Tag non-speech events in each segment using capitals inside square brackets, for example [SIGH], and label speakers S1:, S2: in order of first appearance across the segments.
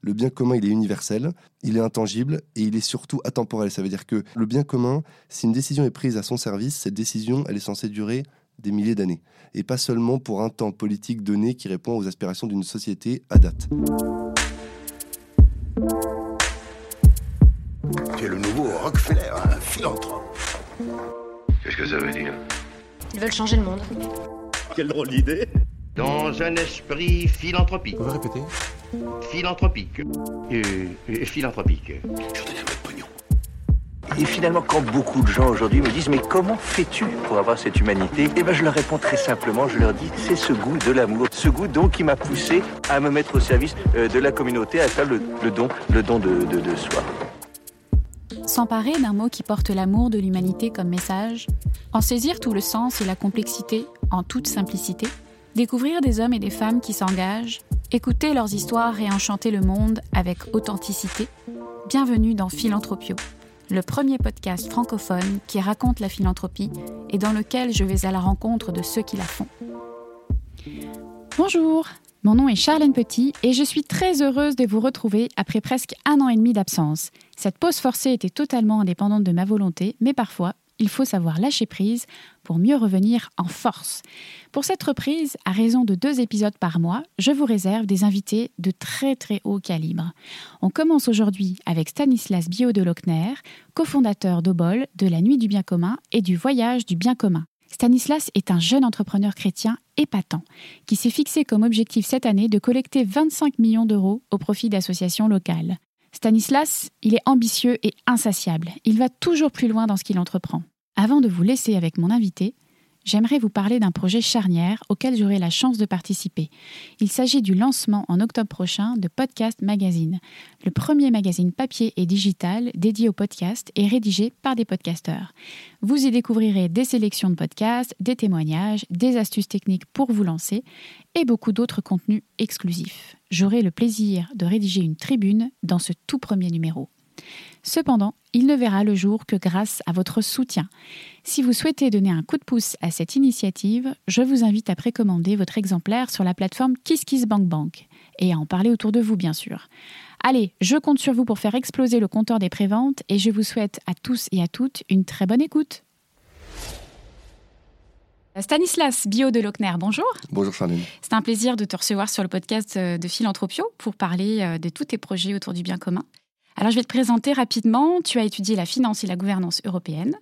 S1: Le bien commun, il est universel, il est intangible et il est surtout atemporel. Ça veut dire que le bien commun, si une décision est prise à son service, cette décision, elle est censée durer des milliers d'années. Et pas seulement pour un temps politique donné qui répond aux aspirations d'une société à date.
S2: Tu es le nouveau Rockefeller, un philanthrope.
S3: Qu'est-ce que ça veut dire?
S4: Ils veulent changer le monde.
S2: Quelle drôle d'idée
S3: Dans un esprit philanthropique.
S5: Vous pouvez répéter
S3: Philanthropique. Euh, euh, philanthropique.
S2: Je vais donner un peu de pognon. Et finalement, quand beaucoup de gens aujourd'hui me disent Mais comment fais-tu pour avoir cette humanité? Eh bien, je leur réponds très simplement je leur dis C'est ce goût de l'amour. Ce goût, donc, qui m'a poussé à me mettre au service euh, de la communauté, à faire le, le don, le don de, de- de soi.
S6: S'emparer d'un mot qui porte l'amour de l'humanité comme message, en saisir tout le sens et la complexité en toute simplicité, découvrir des hommes et des femmes qui s'engagent, écouter leurs histoires et enchanter le monde avec authenticité, bienvenue dans Philanthropio, le premier podcast francophone qui raconte la philanthropie et dans lequel je vais à la rencontre de ceux qui la font. Bonjour, mon nom est Charlène Petit et je suis très heureuse de vous retrouver après presque un an et demi d'absence. Cette pause forcée était totalement indépendante de ma volonté, mais parfois, il faut savoir lâcher prise pour mieux revenir en force. Pour cette reprise, à raison de deux épisodes par mois, je vous réserve des invités de très très haut calibre. On commence aujourd'hui avec Stanislas Bio de Lochner, cofondateur d'Obol, de la Nuit du Bien commun et du Voyage du Bien commun. Stanislas est un jeune entrepreneur chrétien épatant qui s'est fixé comme objectif cette année de collecter 25 millions d'euros au profit d'associations locales. Stanislas, il est ambitieux et insatiable. Il va toujours plus loin dans ce qu'il entreprend. Avant de vous laisser avec mon invité, j'aimerais vous parler d'un projet charnière auquel j'aurai la chance de participer. Il s'agit du lancement en octobre prochain de Podcast Magazine, le premier magazine papier et digital dédié au podcast et rédigé par des podcasteurs. Vous y découvrirez des sélections de podcasts, des témoignages, des astuces techniques pour vous lancer et beaucoup d'autres contenus exclusifs. J'aurai le plaisir de rédiger une tribune dans ce tout premier numéro. Cependant, il ne verra le jour que grâce à votre soutien. Si vous souhaitez donner un coup de pouce à cette initiative, je vous invite à précommander votre exemplaire sur la plateforme KissKissBankBank et à en parler autour de vous, bien sûr. Allez, je compte sur vous pour faire exploser le compteur des préventes et je vous souhaite à tous et à toutes une très bonne écoute. Stanislas Bio de Lochner, bonjour.
S1: Bonjour Charlène.
S6: C'est un plaisir de te recevoir sur le podcast euh, de Philanthropio pour parler euh, de tous tes projets autour du bien commun. Alors, je vais te présenter rapidement. Tu as étudié la finance et la gouvernance européenne.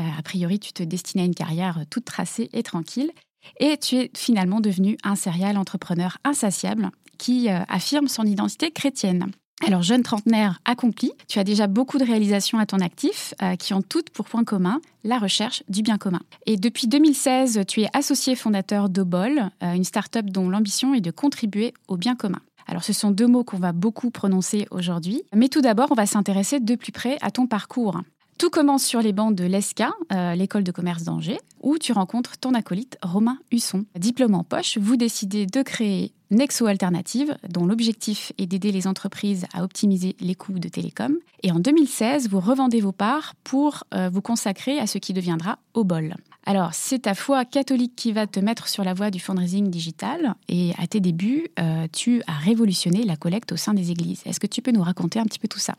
S6: Euh, a priori, tu te destinais à une carrière toute tracée et tranquille. Et tu es finalement devenu un serial entrepreneur insatiable qui euh, affirme son identité chrétienne. Alors, jeune trentenaire accompli, tu as déjà beaucoup de réalisations à ton actif euh, qui ont toutes pour point commun la recherche du bien commun. Et depuis 2016, tu es associé fondateur d'Obol, euh, une start-up dont l'ambition est de contribuer au bien commun. Alors, ce sont deux mots qu'on va beaucoup prononcer aujourd'hui. Mais tout d'abord, on va s'intéresser de plus près à ton parcours. Tout commence sur les bancs de l'ESCA, euh, l'école de commerce d'Angers, où tu rencontres ton acolyte Romain Husson. Diplôme en poche, vous décidez de créer Nexo Alternative, dont l'objectif est d'aider les entreprises à optimiser les coûts de télécom. Et en 2016, vous revendez vos parts pour euh, vous consacrer à ce qui deviendra Obol. Alors, c'est ta foi catholique qui va te mettre sur la voie du fundraising digital. Et à tes débuts, euh, tu as révolutionné la collecte au sein des églises. Est-ce que tu peux nous raconter un petit peu tout ça?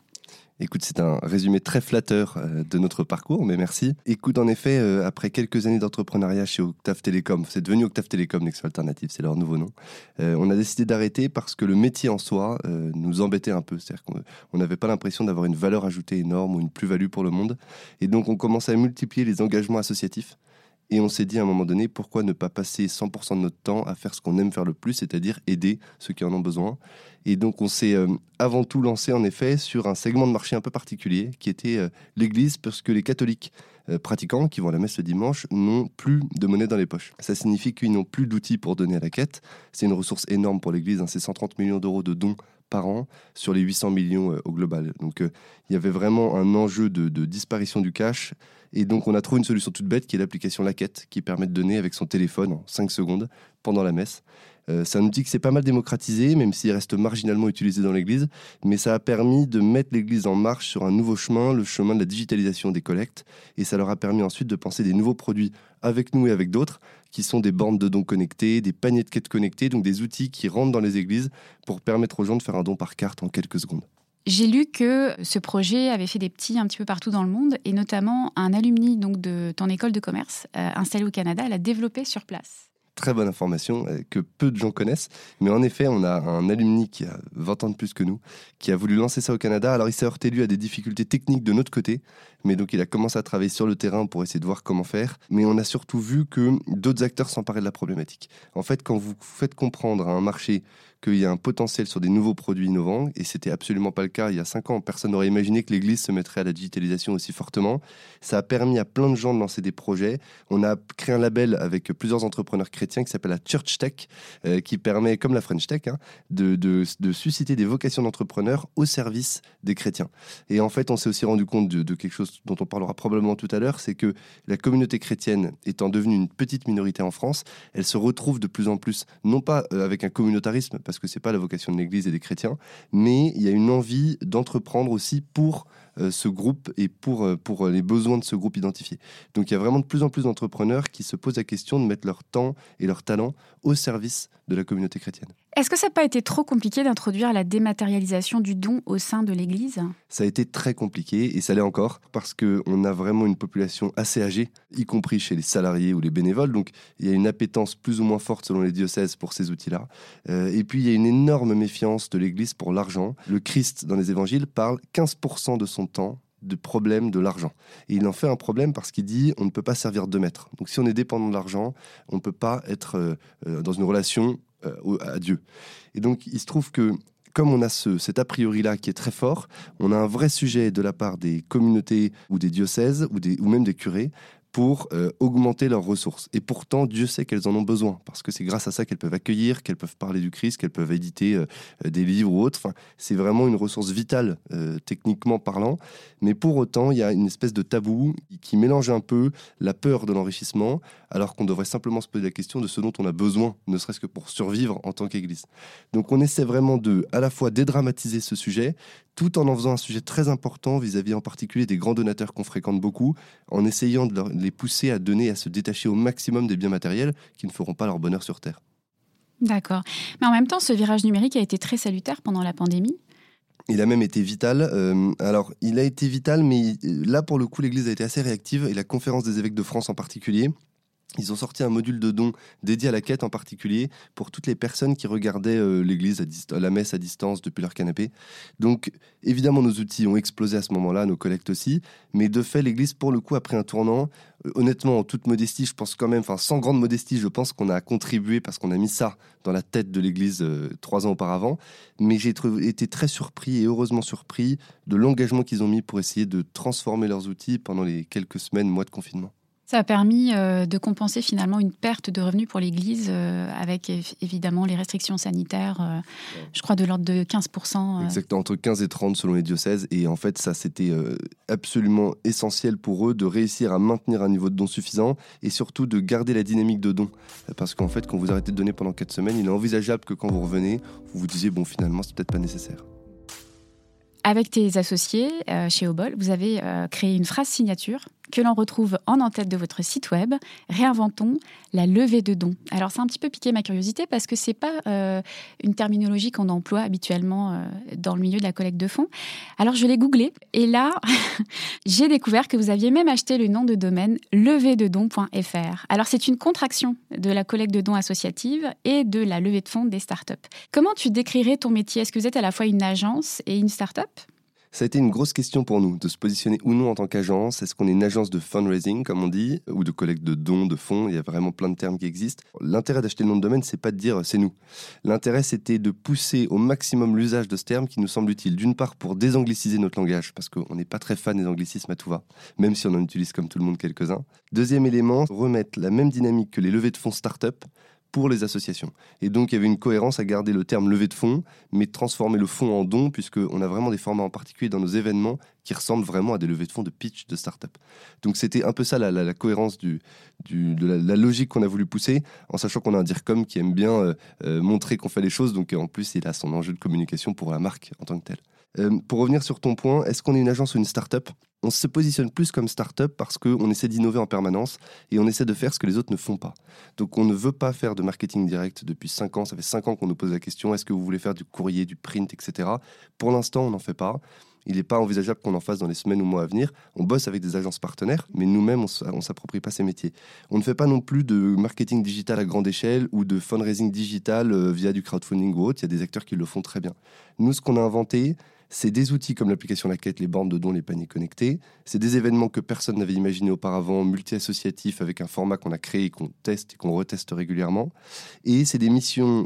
S1: Écoute, c'est un résumé très flatteur euh, de notre parcours, mais merci. Écoute, en effet, euh, après quelques années d'entrepreneuriat chez Octave Télécom, c'est devenu Octave Télécom Nexo Alternative, c'est leur nouveau nom, on a décidé d'arrêter parce que le métier en soi nous embêtait un peu. C'est-à-dire qu'on on n'avait pas l'impression d'avoir une valeur ajoutée énorme ou une plus-value pour le monde. Et donc, on commençait à multiplier les engagements associatifs. Et on s'est dit à un moment donné, pourquoi ne pas passer 100% de notre temps à faire ce qu'on aime faire le plus, c'est-à-dire aider ceux qui en ont besoin. Et donc on s'est euh, avant tout lancé en effet sur un segment de marché un peu particulier, qui était euh, l'Église, parce que les catholiques euh, pratiquants qui vont à la messe le dimanche n'ont plus de monnaie dans les poches. Ça signifie qu'ils n'ont plus d'outils pour donner à la quête. C'est une ressource énorme pour l'Église, hein, c'est 130 millions d'euros de dons par an sur les 800 millions euh, au global. Donc euh, il y avait vraiment un enjeu de, de disparition du cash. Et donc on a trouvé une solution toute bête qui est l'application Laquette qui permet de donner avec son téléphone en 5 secondes pendant la messe. Euh, c'est un outil qui s'est pas mal démocratisé, même s'il reste marginalement utilisé dans l'Église, mais ça a permis de mettre l'Église en marche sur un nouveau chemin, le chemin de la digitalisation des collectes, et ça leur a permis ensuite de penser des nouveaux produits avec nous et avec d'autres, qui sont des bornes de dons connectées, des paniers de quêtes connectés, donc des outils qui rentrent dans les églises pour permettre aux gens de faire un don par carte en quelques secondes.
S6: J'ai lu que ce projet avait fait des petits un petit peu partout dans le monde et notamment un alumni donc de ton école de commerce euh, installée au Canada l'a développé sur place
S1: très bonne information euh, que peu de gens connaissent. Mais en effet, on a un alumni qui a 20 ans de plus que nous, qui a voulu lancer ça au Canada. Alors il s'est heurté lui à des difficultés techniques de notre côté, mais donc il a commencé à travailler sur le terrain pour essayer de voir comment faire. Mais on a surtout vu que d'autres acteurs s'emparaient de la problématique. En fait, quand vous faites comprendre à un marché qu'il y a un potentiel sur des nouveaux produits innovants, et c'était absolument pas le cas il y a cinq ans. Personne n'aurait imaginé que l'Église se mettrait à la digitalisation aussi fortement. Ça a permis à plein de gens de lancer des projets. On a créé un label avec plusieurs entrepreneurs chrétiens qui s'appelle la Church Tech, euh, qui permet, comme la French Tech, hein, de, de, susciter des vocations d'entrepreneurs au service des chrétiens. Et en fait, on s'est aussi rendu compte de, de quelque chose dont on parlera probablement tout à l'heure, c'est que la communauté chrétienne étant devenue une petite minorité en France, elle se retrouve de plus en plus, non pas euh, avec un communautarisme, parce que c'est pas la vocation de l'Église et des chrétiens, mais il y a une envie d'entreprendre aussi pour euh, ce groupe et pour, euh, pour les besoins de ce groupe identifié. Donc il y a vraiment de plus en plus d'entrepreneurs qui se posent la question de mettre leur temps et leur talent au service de la communauté chrétienne.
S6: Est-ce que ça n'a pas été trop compliqué d'introduire la dématérialisation du don au sein de l'Église?
S1: Ça a été très compliqué et ça l'est encore parce qu'on a vraiment une population assez âgée, y compris chez les salariés ou les bénévoles. Donc il y a une appétence plus ou moins forte selon les diocèses pour ces outils-là. Euh, et puis il y a une énorme méfiance de l'Église pour l'argent. Le Christ dans les évangiles parle 15% de son temps de problème de l'argent. Et il en fait un problème parce qu'il dit on ne peut pas servir deux maîtres. Donc si on est dépendant de l'argent, on ne peut pas être euh, euh, dans une relation à Dieu. Et donc il se trouve que comme on a ce, cet a priori-là qui est très fort, on a un vrai sujet de la part des communautés ou des diocèses ou, des, ou même des curés pour euh, augmenter leurs ressources. Et pourtant, Dieu sait qu'elles en ont besoin, parce que c'est grâce à ça qu'elles peuvent accueillir, qu'elles peuvent parler du Christ, qu'elles peuvent éditer euh, des livres ou autres. C'est vraiment une ressource vitale, euh, techniquement parlant. Mais pour autant, il y a une espèce de tabou qui mélange un peu la peur de l'enrichissement, alors qu'on devrait simplement se poser la question de ce dont on a besoin, ne serait-ce que pour survivre en tant qu'Église. Donc on essaie vraiment de, à la fois, dédramatiser ce sujet, tout en en faisant un sujet très important vis-à-vis en particulier des grands donateurs qu'on fréquente beaucoup, en essayant de les pousser à donner, à se détacher au maximum des biens matériels qui ne feront pas leur bonheur sur Terre.
S6: D'accord. Mais en même temps, ce virage numérique a été très salutaire pendant la pandémie.
S1: Il a même été vital. Euh, alors, il a été vital, mais là, pour le coup, l'Église a été assez réactive, et la conférence des évêques de France en particulier, ils ont sorti un module de dons dédié à la quête en particulier pour toutes les personnes qui regardaient euh, l'église, à la messe à distance depuis leur canapé. Donc évidemment nos outils ont explosé à ce moment-là, nos collectes aussi, mais de fait l'église pour le coup a pris un tournant. Euh, honnêtement, en toute modestie, je pense quand même, enfin sans grande modestie, je pense qu'on a contribué parce qu'on a mis ça dans la tête de l'église euh, trois ans auparavant. Mais j'ai été très surpris et heureusement surpris de l'engagement qu'ils ont mis pour essayer de transformer leurs outils pendant les quelques semaines, mois de confinement.
S6: Ça a permis euh, de compenser finalement une perte de revenus pour l'Église euh, avec évidemment les restrictions sanitaires, euh, je crois de l'ordre de 15%.
S1: Exactement, entre 15 et 30 selon les diocèses. Et en fait, ça, c'était absolument essentiel pour eux de réussir à maintenir un niveau de dons suffisant et surtout de garder la dynamique de dons. Parce qu'en fait, quand vous arrêtez de donner pendant 4 semaines, il est envisageable que quand vous revenez, vous vous disiez, bon, finalement, c'est peut-être pas nécessaire.
S6: Avec tes associés chez Obol, vous avez créé une phrase signature que l'on retrouve en en-tête de votre site web, Réinventons la levée de dons. Alors c'est un petit peu piqué ma curiosité parce que c'est pas euh, une terminologie qu'on emploie habituellement euh, dans le milieu de la collecte de fonds. Alors je l'ai googlé et là [LAUGHS] j'ai découvert que vous aviez même acheté le nom de domaine levédedons.fr. Alors c'est une contraction de la collecte de dons associative et de la levée de fonds des startups. Comment tu décrirais ton métier? Est-ce que vous êtes à la fois une agence et une startup?
S1: Ça a été une grosse question pour nous, de se positionner ou non en tant qu'agence. Est-ce qu'on est une agence de fundraising, comme on dit, ou de collecte de dons, de fonds? Il y a vraiment plein de termes qui existent. L'intérêt d'acheter le nom de domaine, c'est pas de dire c'est nous. L'intérêt, c'était de pousser au maximum l'usage de ce terme qui nous semble utile. D'une part, pour désangliciser notre langage, parce qu'on n'est pas très fan des anglicismes à tout va, même si on en utilise comme tout le monde quelques-uns. Deuxième élément, remettre la même dynamique que les levées de fonds start-up pour les associations. Et donc il y avait une cohérence à garder le terme levée de fonds, mais transformer le fonds en don, puisqu'on a vraiment des formats en particulier dans nos événements qui ressemblent vraiment à des levées de fonds de pitch de start-up. Donc c'était un peu ça la, cohérence du, de la, logique qu'on a voulu pousser, en sachant qu'on a un DIRCOM qui aime bien euh, euh, montrer qu'on fait les choses, donc en plus il a son enjeu de communication pour la marque en tant que telle. Euh, pour revenir sur ton point, est-ce qu'on est une agence ou une start-up? On se positionne plus comme start-up parce qu'on essaie d'innover en permanence et on essaie de faire ce que les autres ne font pas. Donc on ne veut pas faire de marketing direct depuis 5 ans. Ça fait 5 ans qu'on nous pose la question est-ce que vous voulez faire du courrier, du print, etc. Pour l'instant, on n'en fait pas. Il n'est pas envisageable qu'on en fasse dans les semaines ou mois à venir. On bosse avec des agences partenaires, mais nous-mêmes, on ne s'approprie pas ces métiers. On ne fait pas non plus de marketing digital à grande échelle ou de fundraising digital euh, via du crowdfunding ou autre. Il y a des acteurs qui le font très bien. Nous, ce qu'on a inventé, c'est des outils comme l'application La Quête, les bornes de dons, les paniers connectés. C'est des événements que personne n'avait imaginé auparavant, multi-associatifs avec un format qu'on a créé, qu'on teste et qu'on reteste régulièrement. Et c'est des missions,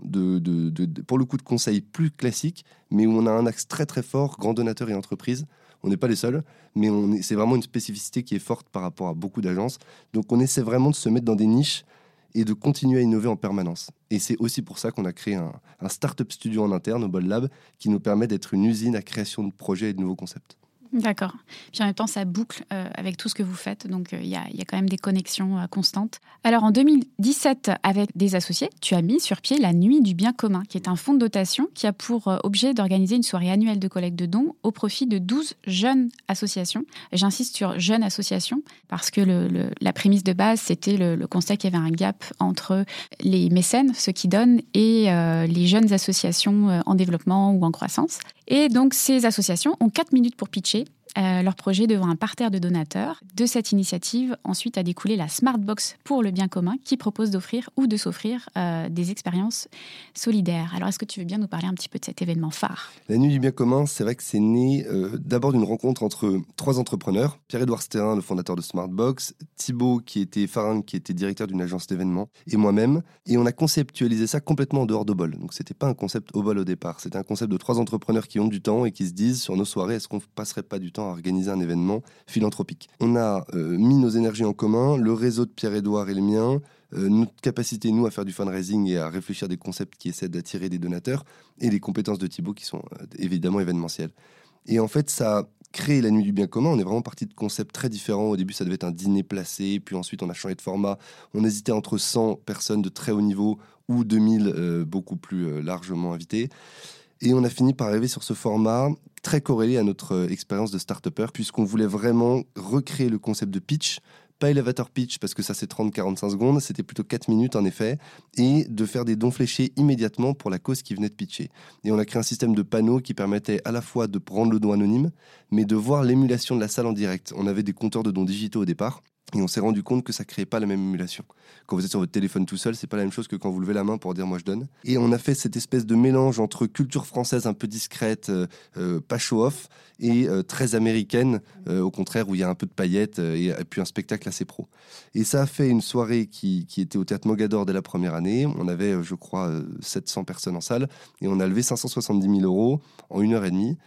S1: pour le coup, de conseils plus classiques, mais où on a un axe très très fort, grand donateur et entreprise. On n'est pas les seuls, mais c'est vraiment une spécificité qui est forte par rapport à beaucoup d'agences. Donc on essaie vraiment de se mettre dans des niches et de continuer à innover en permanence. Et c'est aussi pour ça qu'on a créé un, un Startup Studio en interne au Bol Lab qui nous permet d'être une usine à création de projets et de nouveaux concepts.
S6: D'accord. Puis en même temps, ça boucle euh, avec tout ce que vous faites. Donc, euh, il y, a, quand même des connexions euh, constantes. Alors, en 2017, avec des associés, tu as mis sur pied la Nuit du Bien commun, qui est un fonds de dotation qui a pour objet d'organiser une soirée annuelle de collecte de dons au profit de 12 jeunes associations. J'insiste sur jeunes associations parce que la prémisse de base, c'était le, constat qu'il y avait un gap entre les mécènes, ceux qui donnent, et les jeunes associations en développement ou en croissance. Et donc, ces associations ont 4 minutes pour pitcher euh, leur projet devant un parterre de donateurs. De cette initiative, ensuite a découlé la Smartbox pour le bien commun qui propose d'offrir ou de s'offrir euh, des expériences solidaires. Alors, est-ce que tu veux bien nous parler un petit peu de cet événement phare?
S1: La Nuit du bien commun, c'est vrai que c'est né euh, d'abord d'une rencontre entre trois entrepreneurs. Pierre-Édouard Stérin, le fondateur de Smartbox, Thibaut, qui était Farin, qui était directeur d'une agence d'événements, et moi-même. Et on a conceptualisé ça complètement en dehors de bol. Donc, c'était pas un concept au bol au départ. C'était un concept de trois entrepreneurs qui ont du temps et qui se disent sur nos soirées, est-ce qu'on passerait pas du temps à organiser un événement philanthropique. On a euh, mis nos énergies en commun, le réseau de Pierre-Édouard et le mien, euh, notre capacité, nous, à faire du fundraising et à réfléchir des concepts qui essaient d'attirer des donateurs, et les compétences de Thibaut qui sont euh, évidemment événementielles. Et en fait, ça a créé la nuit du bien commun. On est vraiment parti de concepts très différents. Au début, ça devait être un dîner placé, puis ensuite, on a changé de format. On hésitait entre 100 personnes de très haut niveau ou 2000 beaucoup plus largement invitées. Et on a fini par arriver sur ce format très corrélé à notre euh, expérience de start-upper, puisqu'on voulait vraiment recréer le concept de pitch, pas elevator pitch parce que ça c'est 30-45 secondes, c'était plutôt 4 minutes en effet, et de faire des dons fléchés immédiatement pour la cause qui venait de pitcher. Et on a créé un système de panneaux qui permettait à la fois de prendre le don anonyme, mais de voir l'émulation de la salle en direct. On avait des compteurs de dons digitaux au départ, et on s'est rendu compte que ça créait pas la même émulation. Quand vous êtes sur votre téléphone tout seul, c'est pas la même chose que quand vous levez la main pour dire moi je donne. Et on a fait cette espèce de mélange entre culture française un peu discrète, euh, euh, pas show-off, et euh, très américaine, au contraire où il y a un peu de paillettes et, puis un spectacle assez pro. Et ça a fait une soirée qui, qui était au théâtre Mogador dès la première année. On avait, je crois, 700 personnes en salle et on a levé 570 000 euros en une heure et demie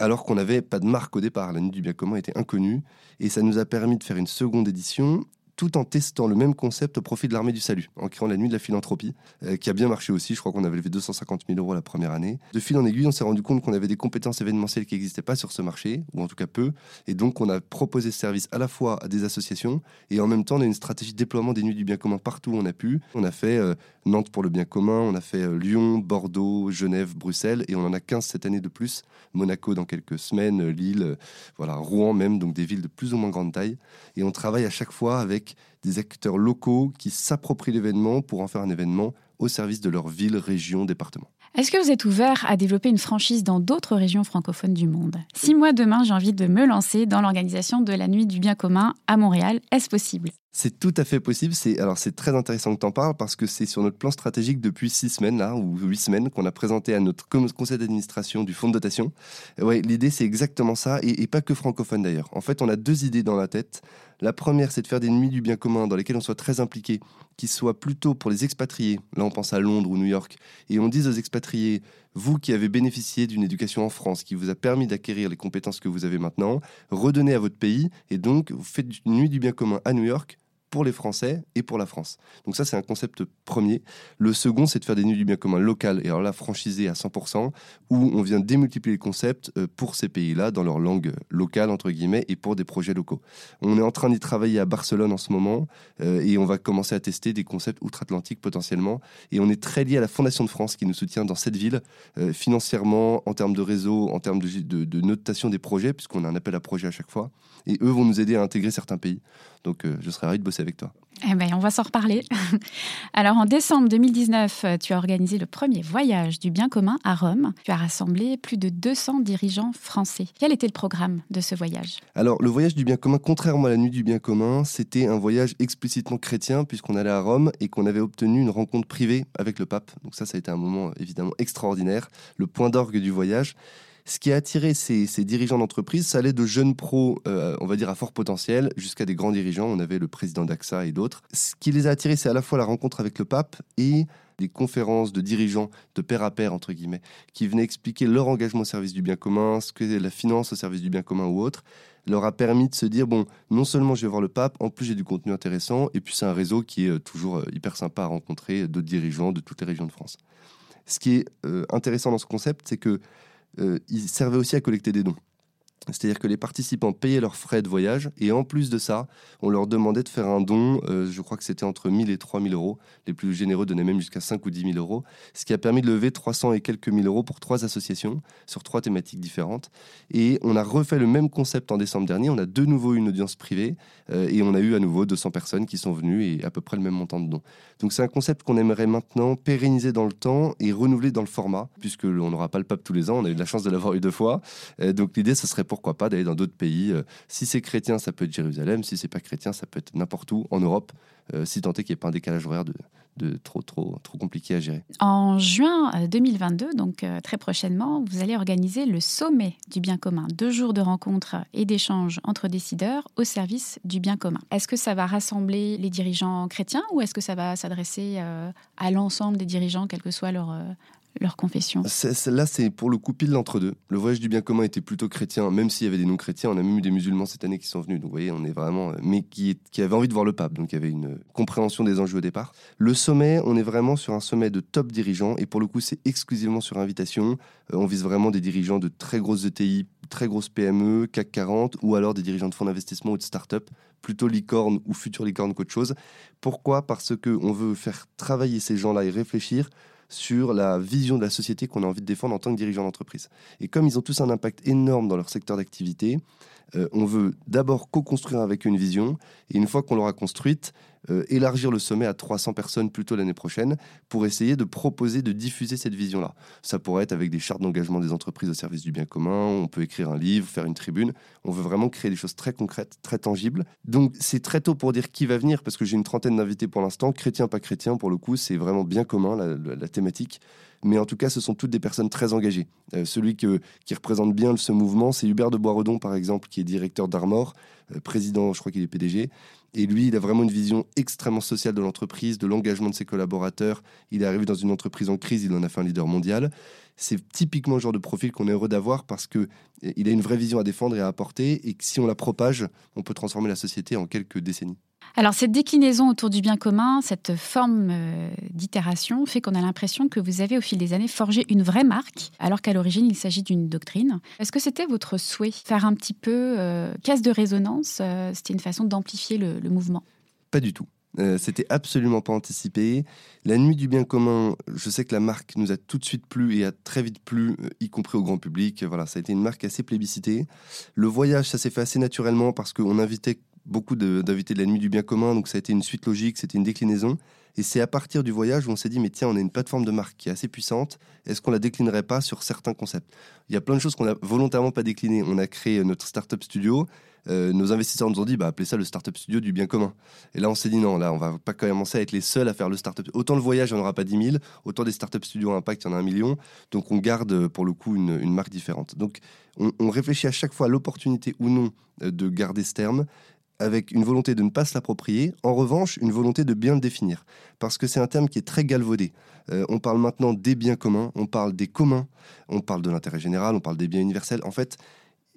S1: alors qu'on n'avait pas de marque au départ. La Nuit du Bien commun était inconnue, et ça nous a permis de faire une seconde édition tout en testant le même concept au profit de l'armée du salut, en créant la nuit de la philanthropie, euh, qui a bien marché aussi. Je crois qu'on avait levé 250 000 euros la première année. De fil en aiguille, on s'est rendu compte qu'on avait des compétences événementielles qui n'existaient pas sur ce marché, ou en tout cas peu, et donc on a proposé ce service à la fois à des associations, et en même temps on a une stratégie de déploiement des nuits du bien commun partout où on a pu. On a fait euh, Nantes pour le bien commun, on a fait euh, Lyon, Bordeaux, Genève, Bruxelles, et on en a 15 cette année de plus. Monaco dans quelques semaines, Lille, voilà, Rouen même, donc des villes de plus ou moins grande taille. Et on travaille à chaque fois avec des acteurs locaux qui s'approprient l'événement pour en faire un événement au service de leur ville, région, département.
S6: Est-ce que vous êtes ouvert à développer une franchise dans d'autres régions francophones du monde? Si moi demain j'ai envie de me lancer dans l'organisation de la nuit du bien commun à Montréal, est-ce possible?
S1: C'est tout à fait possible. C'est alors c'est très intéressant que tu en parles parce que c'est sur notre plan stratégique depuis six semaines là ou huit semaines qu'on a présenté à notre conseil d'administration du fonds de dotation. Ouais, l'idée c'est exactement ça et, et, pas que francophone d'ailleurs. En fait, on a deux idées dans la tête. La première, c'est de faire des nuits du bien commun dans lesquelles on soit très impliqué, qui soient plutôt pour les expatriés. Là, on pense à Londres ou New York, et on dit aux expatriés vous qui avez bénéficié d'une éducation en France, qui vous a permis d'acquérir les compétences que vous avez maintenant, redonnez à votre pays, et donc vous faites une nuit du bien commun à New York pour les Français et pour la France. Donc ça, c'est un concept premier. Le second, c'est de faire des nuits du bien commun local, et alors là, franchisé à 100%, où on vient démultiplier les concepts euh, pour ces pays-là, dans leur langue locale, entre guillemets, et pour des projets locaux. On est en train d'y travailler à Barcelone en ce moment, euh, et on va commencer à tester des concepts outre-Atlantique potentiellement. Et on est très lié à la Fondation de France qui nous soutient dans cette ville, euh, financièrement, en termes de réseau, en termes de, de notation des projets, puisqu'on a un appel à projet à chaque fois. Et eux vont nous aider à intégrer certains pays. Donc euh, je serais ravi de bosser avec toi.
S6: Eh ben, on va s'en reparler. [LAUGHS] Alors en décembre 2019, euh, tu as organisé le premier voyage du bien commun à Rome. Tu as rassemblé plus de 200 dirigeants français. Quel était le programme de ce voyage?
S1: Alors le voyage du bien commun, contrairement à la nuit du bien commun, c'était un voyage explicitement chrétien puisqu'on allait à Rome et qu'on avait obtenu une rencontre privée avec le pape. Donc ça, ça a été un moment évidemment extraordinaire, le point d'orgue du voyage. Ce qui a attiré ces, dirigeants d'entreprise, ça allait de jeunes pros, euh, on va dire à fort potentiel, jusqu'à des grands dirigeants. On avait le président d'AXA et d'autres. Ce qui les a attirés, c'est à la fois la rencontre avec le pape et des conférences de dirigeants de pair à pair, entre guillemets, qui venaient expliquer leur engagement au service du bien commun, ce que la finance au service du bien commun ou autre, leur a permis de se dire, bon, non seulement je vais voir le pape, en plus j'ai du contenu intéressant, et puis c'est un réseau qui est euh, toujours euh, hyper sympa à rencontrer, d'autres dirigeants de toutes les régions de France. Ce qui est intéressant dans ce concept, c'est que il servait aussi à collecter des dons. C'est-à-dire que les participants payaient leurs frais de voyage et en plus de ça, on leur demandait de faire un don, euh, je crois que c'était entre 1000 et 3000 euros. Les plus généreux donnaient même jusqu'à 5 ou 10 000 euros, ce qui a permis de lever 300 et quelques mille euros pour trois associations sur trois thématiques différentes. Et on a refait le même concept en décembre dernier. On a de nouveau une audience privée euh, et on a eu à nouveau 200 personnes qui sont venues et à peu près le même montant de dons. Donc c'est un concept qu'on aimerait maintenant pérenniser dans le temps et renouveler dans le format, puisque on n'aura pas le pape tous les ans. On a eu la chance de l'avoir eu deux fois. Euh, donc l'idée, ce serait pourquoi pas d'aller dans d'autres pays. Euh, si c'est chrétien, ça peut être Jérusalem. Si c'est pas chrétien, ça peut être n'importe où en Europe, euh, si tant est qu'il n'y ait pas un décalage horaire de, trop, trop, trop compliqué à gérer.
S6: En juin 2022, euh, donc très prochainement, vous allez organiser le sommet du bien commun. Deux jours de rencontres et d'échanges entre décideurs au service du bien commun. Est-ce que ça va rassembler les dirigeants chrétiens ou est-ce que ça va s'adresser à l'ensemble des dirigeants, quel que soit leur, leur confession
S1: Là, c'est pour le coup pile l'entre-deux. Le voyage du bien commun était plutôt chrétien, même s'il y avait des non-chrétiens. On a même eu des musulmans cette année qui sont venus. Donc, vous voyez, on est vraiment. Euh, mais qui, qui avaient envie de voir le pape. Donc, il y avait une compréhension des enjeux au départ. Le sommet, on est vraiment sur un sommet de top dirigeants. Et pour le coup, c'est exclusivement sur invitation. Euh, on vise vraiment des dirigeants de très grosses ETI, très grosses PME, CAC 40, ou alors des dirigeants de fonds d'investissement ou de start-up, plutôt licorne ou futur licorne qu'autre chose. Pourquoi? Parce qu'on veut faire travailler ces gens-là et réfléchir sur la vision de la société qu'on a envie de défendre en tant que dirigeant d'entreprise. Et comme ils ont tous un impact énorme dans leur secteur d'activité, euh, on veut d'abord co-construire avec une vision, et une fois qu'on l'aura construite, euh, élargir le sommet à 300 personnes plutôt l'année prochaine pour essayer de proposer, de diffuser cette vision-là. Ça pourrait être avec des chartes d'engagement des entreprises au service du bien commun, on peut écrire un livre, faire une tribune. On veut vraiment créer des choses très concrètes, très tangibles. Donc c'est très tôt pour dire qui va venir parce que j'ai une trentaine d'invités pour l'instant, chrétiens, pas chrétiens, pour le coup, c'est vraiment bien commun la, thématique mais en tout cas, ce sont toutes des personnes très engagées. Euh, celui qui représente bien ce mouvement, c'est Hubert de Boisredon, par exemple, qui est directeur d'Armor, euh, président, je crois qu'il est PDG, et lui, il a vraiment une vision extrêmement sociale de l'entreprise, de l'engagement de ses collaborateurs. Il est arrivé dans une entreprise en crise, il en a fait un leader mondial. C'est typiquement le genre de profil qu'on est heureux d'avoir parce qu'il a une vraie vision à défendre et à apporter, et que si on la propage, on peut transformer la société en quelques décennies.
S6: Alors cette déclinaison autour du bien commun, cette forme euh, d'itération fait qu'on a l'impression que vous avez au fil des années forgé une vraie marque, alors qu'à l'origine il s'agit d'une doctrine. Est-ce que c'était votre souhait Faire un petit peu euh, caisse de résonance, euh, c'était une façon d'amplifier le, mouvement?
S1: Pas du tout. c'était absolument pas anticipé. La nuit du bien commun, je sais que la marque nous a tout de suite plu et a très vite plu, y compris au grand public. Voilà, ça a été une marque assez plébiscitée. Le voyage, ça s'est fait assez naturellement parce qu'on invitait beaucoup d'invités de, la nuit du bien commun, donc ça a été une suite logique, c'était une déclinaison. Et c'est à partir du voyage où on s'est dit, mais tiens, on a une plateforme de marque qui est assez puissante, est-ce qu'on la déclinerait pas sur certains concepts? Il y a plein de choses qu'on a volontairement pas déclinées. On a créé notre startup studio, euh, nos investisseurs nous ont dit, bah, appelez ça le startup studio du bien commun. Et là, on s'est dit, non, là, on va pas commencer à être les seuls à faire le startup. Autant le voyage, il n'y en aura pas 10 000, autant des startup studios à impact, il y en a un million. Donc, on garde pour le coup une, une marque différente. Donc, on, on, réfléchit à chaque fois à l'opportunité ou non euh, de garder ce terme avec une volonté de ne pas se l'approprier, en revanche, une volonté de bien le définir. Parce que c'est un terme qui est très galvaudé. Euh, on parle maintenant des biens communs, on parle des communs, on parle de l'intérêt général, on parle des biens universels. En fait,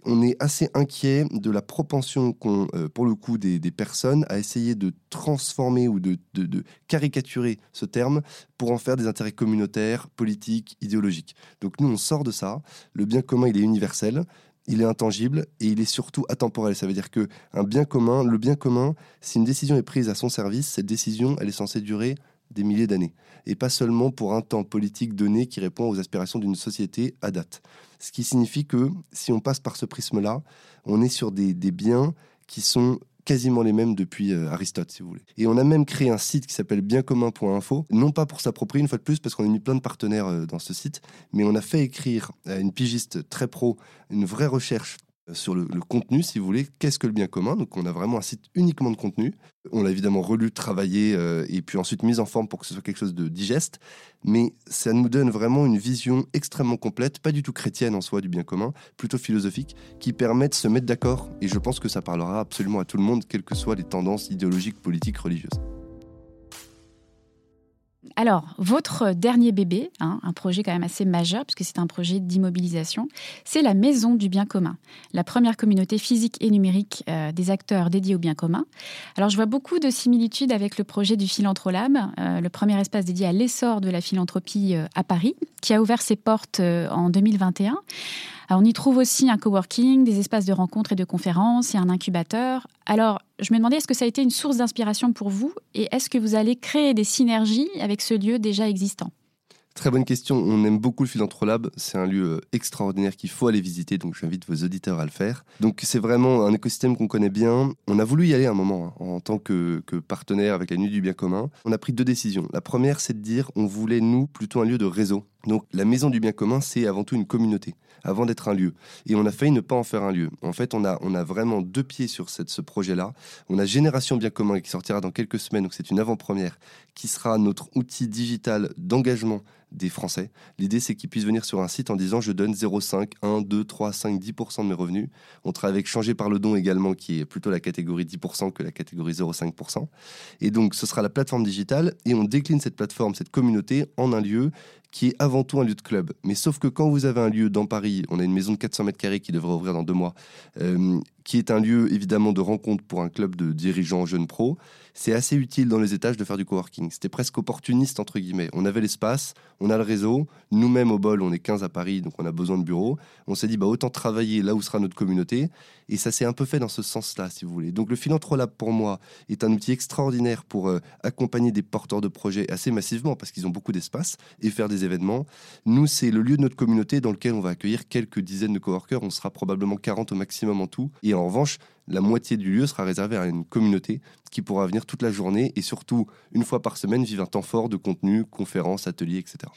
S1: on est assez inquiet de la propension qu'ont, euh, pour le coup, des, personnes à essayer de transformer ou de, de, caricaturer ce terme pour en faire des intérêts communautaires, politiques, idéologiques. Donc nous, on sort de ça. Le bien commun, il est universel il est intangible et il est surtout atemporel. Ça veut dire que un bien commun, le bien commun, si une décision est prise à son service, cette décision, elle est censée durer des milliers d'années et pas seulement pour un temps politique donné qui répond aux aspirations d'une société à date. Ce qui signifie que si on passe par ce prisme-là, on est sur des, biens qui sont quasiment les mêmes depuis euh, Aristote, si vous voulez. Et on a même créé un site qui s'appelle biencommun.info, non pas pour s'approprier une fois de plus, parce qu'on a mis plein de partenaires euh, dans ce site, mais on a fait écrire à une pigiste très pro une vraie recherche sur le, contenu, si vous voulez. Qu'est-ce que le bien commun? Donc, on a vraiment un site uniquement de contenu. On l'a évidemment relu, travaillé euh, et puis ensuite mis en forme pour que ce soit quelque chose de digeste. Mais ça nous donne vraiment une vision extrêmement complète, pas du tout chrétienne en soi du bien commun, plutôt philosophique, qui permet de se mettre d'accord. Et je pense que ça parlera absolument à tout le monde, quelles que soient les tendances idéologiques, politiques, religieuses.
S6: Alors, votre dernier bébé, hein, un projet quand même assez majeur, puisque c'est un projet d'immobilisation, c'est la Maison du Bien commun, la première communauté physique et numérique euh, des acteurs dédiés au bien commun. Alors, je vois beaucoup de similitudes avec le projet du Philanthrolab, euh, le premier espace dédié à l'essor de la philanthropie euh, à Paris, qui a ouvert ses portes en 2021 on y trouve aussi un coworking, des espaces de rencontres et de conférences et un incubateur. Alors, je me demandais, est-ce que ça a été une source d'inspiration pour vous et est-ce que vous allez créer des synergies avec ce lieu déjà existant?
S1: Très bonne question. On aime beaucoup le Philanthrolab. C'est un lieu extraordinaire qu'il faut aller visiter, donc j'invite vos auditeurs à le faire. Donc c'est vraiment un écosystème qu'on connaît bien. On a voulu y aller un moment hein, en tant que, que, partenaire avec la Nuit du Bien commun. On a pris deux décisions. La première, c'est de dire on voulait, nous, plutôt un lieu de réseau. Donc la Maison du Bien commun, c'est avant tout une communauté avant d'être un lieu. Et on a failli ne pas en faire un lieu. En fait, on a, on a vraiment deux pieds sur cette, ce projet-là. On a Génération Bien Commun qui sortira dans quelques semaines, donc c'est une avant-première, qui sera notre outil digital d'engagement des Français. L'idée, c'est qu'ils puissent venir sur un site en disant je donne 0,5, 1, 2, 3, 5, 10% de mes revenus. On travaille avec Changer par le don également, qui est plutôt la catégorie 10% que la catégorie 0,5%. Et donc, ce sera la plateforme digitale et on décline cette plateforme, cette communauté en un lieu qui est avant tout un lieu de club. Mais sauf que quand vous avez un lieu dans Paris, on a une maison de 400 mètres carrés qui devrait ouvrir dans deux mois, euh, qui est un lieu évidemment de rencontre pour un club de dirigeants jeunes pros, c'est assez utile dans les étages de faire du coworking. C'était presque opportuniste, entre guillemets. On avait l'espace, on a le réseau. Nous-mêmes, au bol, on est 15 à Paris, donc on a besoin de bureaux. On s'est dit, bah, autant travailler là où sera notre communauté. Et ça s'est un peu fait dans ce sens-là, si vous voulez. Donc le Philanthrolab, pour moi, est un outil extraordinaire pour euh, accompagner des porteurs de projets assez massivement, parce qu'ils ont beaucoup d'espace, et faire des événements. Nous, c'est le lieu de notre communauté dans lequel on va accueillir quelques dizaines de coworkers. On sera probablement 40 au maximum en tout. Et en revanche, la moitié du lieu sera réservé à une communauté qui pourra venir toute la journée et surtout une fois par semaine vivre un temps fort de contenu, conférences, ateliers, etc.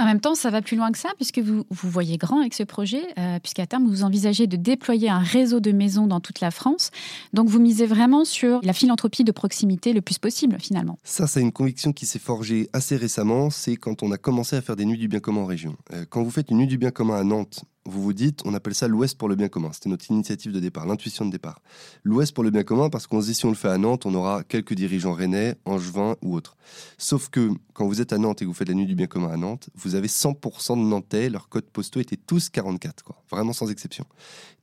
S6: En même temps, ça va plus loin que ça, puisque vous, vous voyez grand avec ce projet, euh, puisqu'à terme, vous envisagez de déployer un réseau de maisons dans toute la France. Donc, vous misez vraiment sur la philanthropie de proximité le plus possible, finalement.
S1: Ça, c'est une conviction qui s'est forgée assez récemment. C'est quand on a commencé à faire des nuits du bien commun en région. Euh, quand vous faites une nuit du bien commun à Nantes, vous vous dites, on appelle ça l'Ouest pour le bien commun. C'était notre initiative de départ, l'intuition de départ. L'Ouest pour le bien commun parce qu'on se dit, si on le fait à Nantes, on aura quelques dirigeants rennais, angevins ou autres. Sauf que quand vous êtes à Nantes et que vous faites la nuit du bien commun à Nantes, vous avez 100% de Nantais, leurs codes postaux étaient tous 44, quoi. Vraiment sans exception.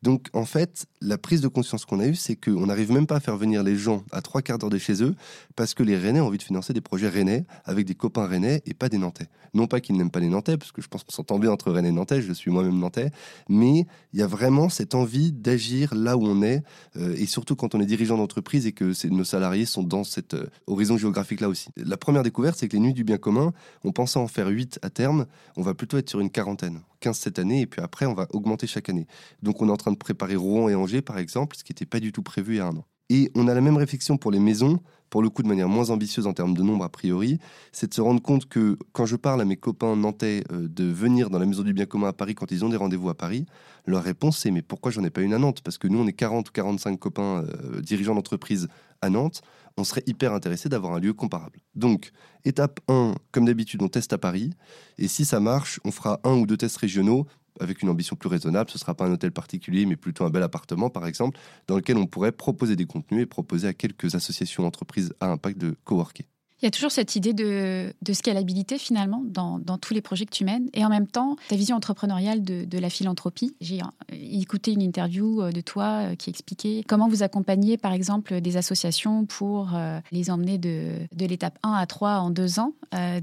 S1: Donc, en fait, la prise de conscience qu'on a eue, c'est qu'on n'arrive même pas à faire venir les gens à trois quarts d'heure de chez eux parce que les Rennais ont envie de financer des projets Rennais avec des copains Rennais et pas des Nantais. Non pas qu'ils n'aiment pas les Nantais, parce que je pense qu'on s'entend bien entre Rennais et Nantais, je suis moi-même Nantais, mais il y a vraiment cette envie d'agir là où on est, euh, et surtout quand on est dirigeant d'entreprise et que nos salariés sont dans cet euh, horizon géographique là aussi. La première découverte, c'est que les nuits du bien commun, on pensait en faire 8 à terme, on va plutôt être sur une quarantaine. 15 cette année, et puis après, on va augmenter chaque année. Donc on est en train de préparer Rouen et Angers, par exemple, ce qui n'était pas du tout prévu il y a un an. Et on a la même réflexion pour les maisons, pour le coup de manière moins ambitieuse en termes de nombre a priori, c'est de se rendre compte que quand je parle à mes copains nantais euh, de venir dans la maison du bien commun à Paris quand ils ont des rendez-vous à Paris, leur réponse c'est mais pourquoi j'en ai pas une à Nantes? Parce que nous on est 40 ou 45 copains euh, dirigeants d'entreprise à Nantes, on serait hyper intéressé d'avoir un lieu comparable. Donc, étape 1, comme d'habitude, on teste à Paris. Et si ça marche, on fera un ou deux tests régionaux avec une ambition plus raisonnable. Ce ne sera pas un hôtel particulier, mais plutôt un bel appartement, par exemple, dans lequel on pourrait proposer des contenus et proposer à quelques associations, entreprises à impact de coworker.
S6: Il y a toujours cette idée de, scalabilité finalement dans, tous les projets que tu mènes et en même temps ta vision entrepreneuriale de, la philanthropie. J'ai euh, écouté une interview euh, de toi euh, qui expliquait comment vous accompagnez par exemple des associations pour les emmener de, l'étape 1 à 3 en deux ans.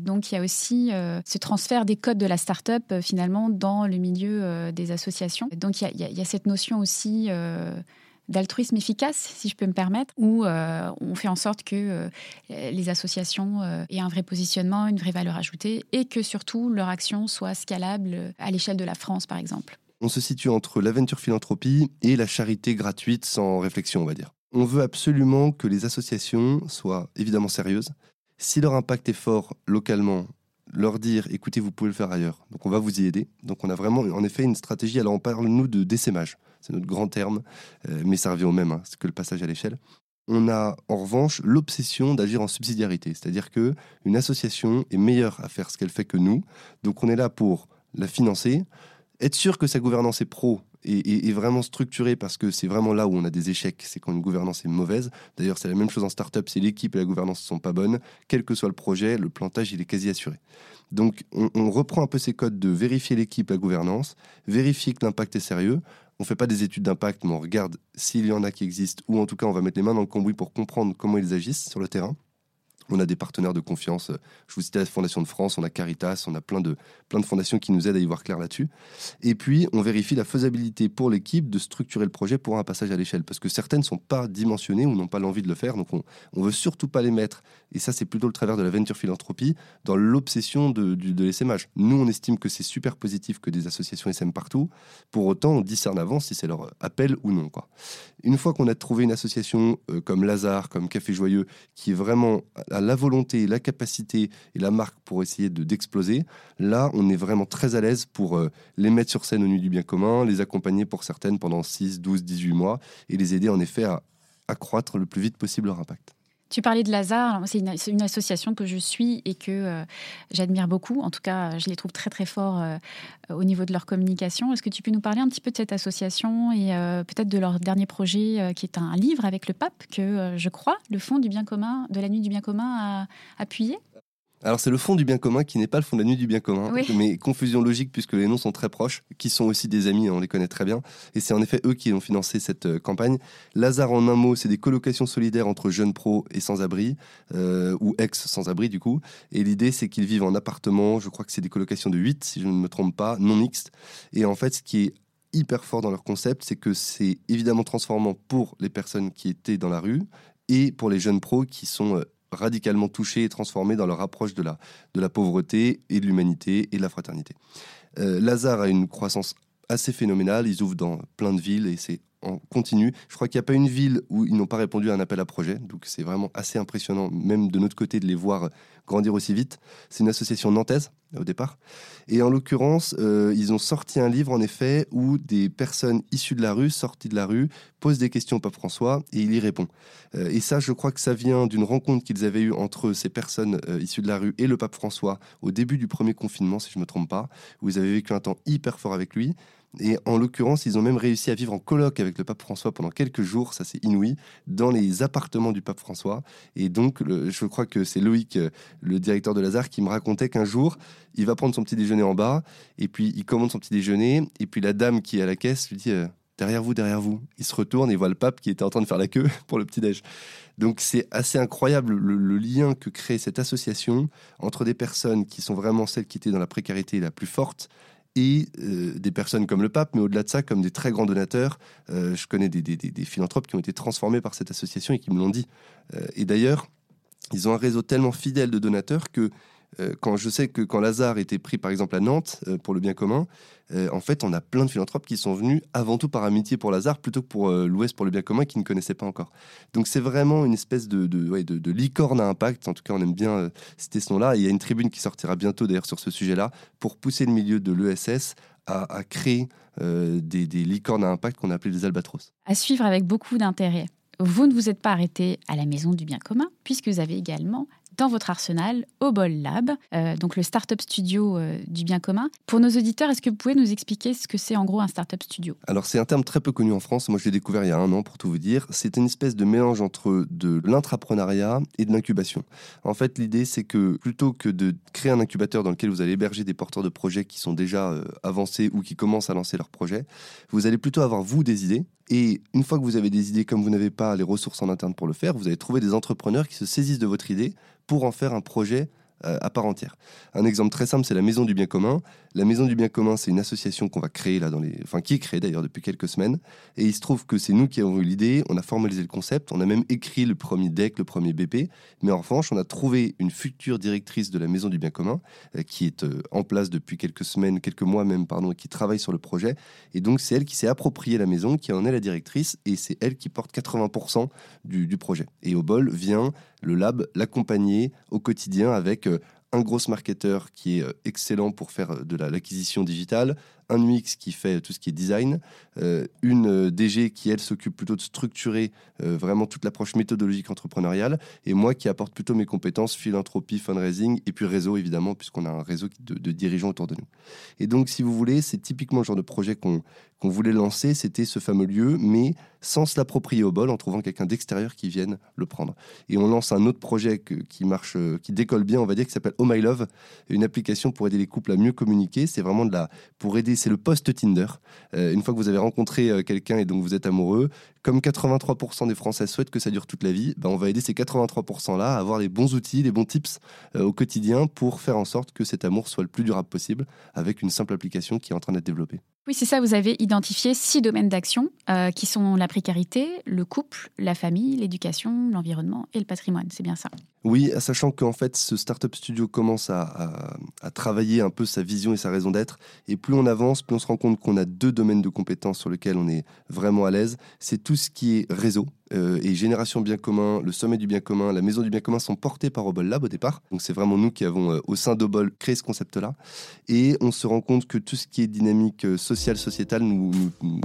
S6: donc il y a aussi ce transfert des codes de la start-up finalement dans le milieu des associations. Donc il y, a, cette notion aussi d'altruisme efficace, si je peux me permettre, où euh, on fait en sorte que euh, les associations euh, aient un vrai positionnement, une vraie valeur ajoutée, et que surtout leur action soit scalable à l'échelle de la France, par exemple.
S1: On se situe entre l'aventure philanthropie et la charité gratuite sans réflexion, on va dire. On veut absolument que les associations soient évidemment sérieuses. Si leur impact est fort localement, leur dire écoutez, vous pouvez le faire ailleurs. Donc on va vous y aider. Donc on a vraiment en effet une stratégie. Alors on parle nous de décémage c'est notre grand terme, euh, mais ça revient au même, hein, c'est que le passage à l'échelle. On a en revanche l'obsession d'agir en subsidiarité, c'est-à-dire que une association est meilleure à faire ce qu'elle fait que nous, donc on est là pour la financer, être sûr que sa gouvernance est pro et, vraiment structurée parce que c'est vraiment là où on a des échecs, c'est quand une gouvernance est mauvaise. D'ailleurs, c'est la même chose en start-up, si l'équipe et la gouvernance ne sont pas bonnes, quel que soit le projet, le plantage, il est quasi assuré. Donc, on, on reprend un peu ces codes de vérifier l'équipe, la gouvernance, vérifier que l'impact est sérieux, on fait pas des études d'impact, mais on regarde s'il y en a qui existent, ou en tout cas on va mettre les mains dans le cambouis pour comprendre comment ils agissent sur le terrain. On a des partenaires de confiance. Je vous citais la Fondation de France, on a Caritas, on a plein de, plein de fondations qui nous aident à y voir clair là-dessus. Et puis, on vérifie la faisabilité pour l'équipe de structurer le projet pour un passage à l'échelle. Parce que certaines ne sont pas dimensionnées ou n'ont pas l'envie de le faire. Donc, on ne veut surtout pas les mettre, et ça, c'est plutôt le travers de la venture philanthropie, dans l'obsession de, de, l'SMH. Nous, on estime que c'est super positif que des associations SM partout. Pour autant, on discerne avant si c'est leur appel ou non. Une fois qu'on a trouvé une association euh, comme Lazare, comme Café Joyeux, qui est vraiment la volonté, la capacité et la marque pour essayer de d'exploser, là, on est vraiment très à l'aise pour euh, les mettre sur scène au nu du bien commun, les accompagner pour certaines pendant 6, 12, 18 mois et les aider en effet à accroître le plus vite possible leur impact.
S6: Tu parlais de Lazare, c'est une, association que je suis et que euh, j'admire beaucoup. En tout cas, je les trouve très très forts euh, au niveau de leur communication. Est-ce que tu peux nous parler un petit peu de cette association et euh, peut-être de leur dernier projet qui est un livre avec le pape que je crois le Fonds du bien commun, de la nuit du bien commun a appuyé?
S1: Alors c'est le fond du bien commun qui n'est pas le fond de la nuit du bien commun, mais confusion logique puisque les noms sont très proches, qui sont aussi des amis, on les connaît très bien, et c'est en effet eux qui ont financé cette euh, campagne. Lazare en un mot, c'est des colocations solidaires entre jeunes pros et sans-abri, euh, ou ex-sans-abri du coup, et l'idée c'est qu'ils vivent en appartement, je crois que c'est des colocations de 8 si je ne me trompe pas, non mixtes, et en fait ce qui est hyper fort dans leur concept, c'est que c'est évidemment transformant pour les personnes qui étaient dans la rue et pour les jeunes pros qui sont euh, radicalement touchés et transformés dans leur approche de la, de la pauvreté et de l'humanité et de la fraternité. Euh, Lazare a une croissance assez phénoménale, ils ouvrent dans plein de villes et c'est en continu. Je crois qu'il n'y a pas une ville où ils n'ont pas répondu à un appel à projet, donc c'est vraiment assez impressionnant, même de notre côté, de les voir grandir aussi vite. C'est une association nantaise au départ. Et en l'occurrence, euh, ils ont sorti un livre en effet où des personnes issues de la rue, sorties de la rue, posent des questions au pape François et il y répond. Euh, et ça, je crois que ça vient d'une rencontre qu'ils avaient eue entre ces personnes euh, issues de la rue et le pape François au début du premier confinement, si je ne me trompe pas, où ils avaient vécu un temps hyper fort avec lui. Et en l'occurrence, ils ont même réussi à vivre en colloque avec le pape François pendant quelques jours, ça c'est inouï, dans les appartements du pape François. Et donc, je crois que c'est Loïc, euh, le directeur de Lazare, qui me racontait qu'un jour, il va prendre son petit déjeuner en bas, et puis il commande son petit déjeuner, et puis la dame qui est à la caisse lui dit euh, Derrière vous, derrière vous. Il se retourne et voit le pape qui était en train de faire la queue [LAUGHS] pour le petit déj. Donc c'est assez incroyable le, lien que crée cette association entre des personnes qui sont vraiment celles qui étaient dans la précarité la plus forte, et euh, des personnes comme le pape, mais au-delà de ça, comme des très grands donateurs. Euh, je connais des, philanthropes qui ont été transformés par cette association et qui me l'ont dit. Euh, et d'ailleurs, ils ont un réseau tellement fidèle de donateurs que quand je sais que quand Lazare était pris par exemple à Nantes euh, pour le bien commun, euh, en fait on a plein de philanthropes qui sont venus avant tout par amitié pour Lazare plutôt que pour l'Ouest pour le bien commun qui ne connaissaient pas encore. Donc c'est vraiment une espèce de, licorne à impact, en tout cas on aime bien citer ce nom-là. Il y a une tribune qui sortira bientôt d'ailleurs sur ce sujet-là pour pousser le milieu de l'ESS à, créer des, des licornes à impact qu'on a appelé les albatros.
S6: À suivre avec beaucoup d'intérêt. Vous ne vous êtes pas arrêté à la maison du bien commun, puisque vous avez également dans votre arsenal Obol Lab, euh, donc le startup studio euh, du bien commun. Pour nos auditeurs, est-ce que vous pouvez nous expliquer ce que c'est en gros un startup studio?
S1: Alors c'est un terme très peu connu en France. Moi je l'ai découvert il y a un an pour tout vous dire. C'est une espèce de mélange entre de l'intrapreneuriat et de l'incubation. En fait l'idée c'est que plutôt que de créer un incubateur dans lequel vous allez héberger des porteurs de projets qui sont déjà euh, avancés ou qui commencent à lancer leurs projets, vous allez plutôt avoir vous des idées et une fois que vous avez des idées, comme vous n'avez pas les ressources en interne pour le faire, vous allez trouver des entrepreneurs qui se saisissent de votre idée pour en faire un projet euh, à part entière. Un exemple très simple, c'est la Maison du Bien Commun. La Maison du Bien Commun, c'est une association qu'on va créer là dans les, enfin qui est créée d'ailleurs depuis quelques semaines. Et il se trouve que c'est nous qui avons eu l'idée. On a formalisé le concept, on a même écrit le premier deck, le premier BP. Mais en revanche, on a trouvé une future directrice de la Maison du Bien Commun euh, qui est euh, en place depuis quelques semaines, quelques mois même, pardon, qui travaille sur le projet. Et donc c'est elle qui s'est appropriée la maison, qui en est la directrice, et c'est elle qui porte 80% du, du projet. Et au bol vient le lab l'accompagner au quotidien avec un gros marketeur qui est euh, excellent pour faire euh, de l'acquisition digitale, un UX qui fait tout ce qui est design, euh, une DG qui, elle, s'occupe plutôt de structurer vraiment toute l'approche méthodologique entrepreneuriale, et moi qui apporte plutôt mes compétences philanthropie, fundraising, et puis réseau, évidemment, puisqu'on a un réseau de, de, dirigeants autour de nous. Et donc, si vous voulez, c'est typiquement le genre de projet qu'on qu'on voulait lancer, c'était ce fameux lieu, mais sans se l'approprier au bol, en trouvant quelqu'un d'extérieur qui vienne le prendre. Et on lance un autre projet qui marche, euh, qui décolle bien, on va dire, qui s'appelle Oh My Love, une application pour aider les couples à mieux communiquer. C'est vraiment de la, pour aider, c'est le post Tinder. Euh, une fois que vous avez rencontré euh, quelqu'un et donc vous êtes amoureux, comme 83% des Français souhaitent que ça dure toute la vie, ben on va aider ces 83%-là à avoir les bons outils, les bons tips au quotidien pour faire en sorte que cet amour soit le plus durable possible avec une simple application qui est en train d'être développée.
S6: Oui, c'est ça, vous avez identifié six domaines d'action euh, qui sont la précarité, le couple, la famille, l'éducation, l'environnement et le patrimoine. C'est bien ça.
S1: Oui, sachant qu'en fait, ce Startup Studio commence à, travailler un peu sa vision et sa raison d'être. Et plus on avance, plus on se rend compte qu'on a deux domaines de compétences sur lesquels on est vraiment à l'aise. C'est tout ce qui est réseau, euh, et Génération Bien Commun, le Sommet du Bien Commun, la Maison du Bien Commun sont portés par Obol Lab au départ. Donc c'est vraiment nous qui avons, euh, au sein d'Obol, créé ce concept-là. Et on se rend compte que tout ce qui est dynamique euh, sociale, sociétale, nous,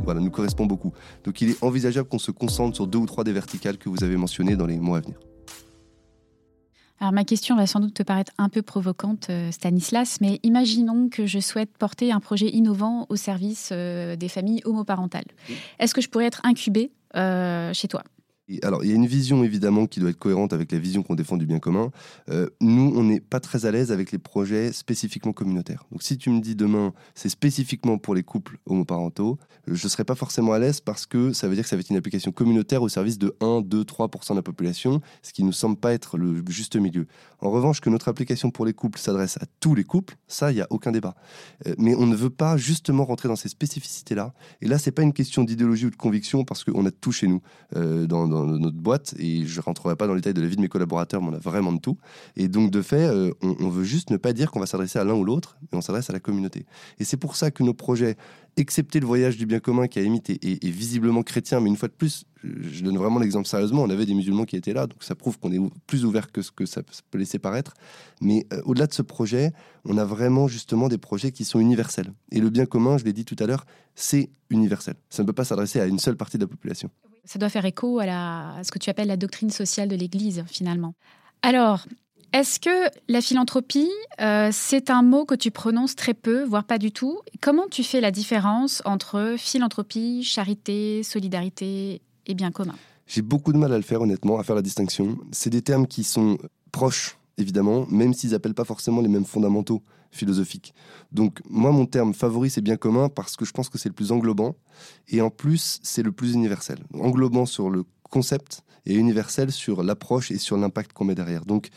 S1: voilà, nous correspond beaucoup. Donc il est envisageable qu'on se concentre sur deux ou trois des verticales que vous avez mentionnées dans les mois à venir.
S6: Alors ma question va sans doute te paraître un peu provocante, Stanislas, mais imaginons que je souhaite porter un projet innovant au service des familles homoparentales. Est-ce que je pourrais être incubée chez toi?
S1: Alors, il y a une vision évidemment qui doit être cohérente avec la vision qu'on défend du bien commun. Euh, nous, on n'est pas très à l'aise avec les projets spécifiquement communautaires. Donc, si tu me dis demain, c'est spécifiquement pour les couples homoparentaux, je ne serais pas forcément à l'aise parce que ça veut dire que ça va être une application communautaire au service de 1, 2, 3% de la population, ce qui ne nous semble pas être le juste milieu. En revanche, que notre application pour les couples s'adresse à tous les couples, ça, il n'y a aucun débat. Euh, mais on ne veut pas justement rentrer dans ces spécificités-là. Et là, c'est pas une question d'idéologie ou de conviction parce qu'on a tout chez nous euh, dans notre boîte et je rentrerai pas dans les détails de la vie de mes collaborateurs, mais on a vraiment de tout. Et donc, de fait, euh, on, veut juste ne pas dire qu'on va s'adresser à l'un ou l'autre, mais on s'adresse à la communauté. Et c'est pour ça que nos projets, excepté le voyage du bien commun qui a limite est, visiblement chrétien, mais une fois de plus, je donne vraiment l'exemple sérieusement, on avait des musulmans qui étaient là, donc ça prouve qu'on est plus ouvert que ce que ça peut laisser paraître. Mais euh, au-delà de ce projet, on a vraiment justement des projets qui sont universels. Et le bien commun, je l'ai dit tout à l'heure, c'est universel. Ça ne peut pas s'adresser à une seule partie de la population.
S6: Ça doit faire écho à, ce que tu appelles la doctrine sociale de l'Église, finalement. Alors, est-ce que la philanthropie, euh, c'est un mot que tu prononces très peu, voire pas du tout? Comment tu fais la différence entre philanthropie, charité, solidarité et bien commun?
S1: J'ai beaucoup de mal à le faire, honnêtement, à faire la distinction. C'est des termes qui sont proches, évidemment, même s'ils n'appellent pas forcément les mêmes fondamentaux philosophique. Donc moi, mon terme favori, c'est bien commun parce que je pense que c'est le plus englobant et en plus, c'est le plus universel. Englobant sur le concept et universel sur l'approche et sur l'impact qu'on met derrière. Donc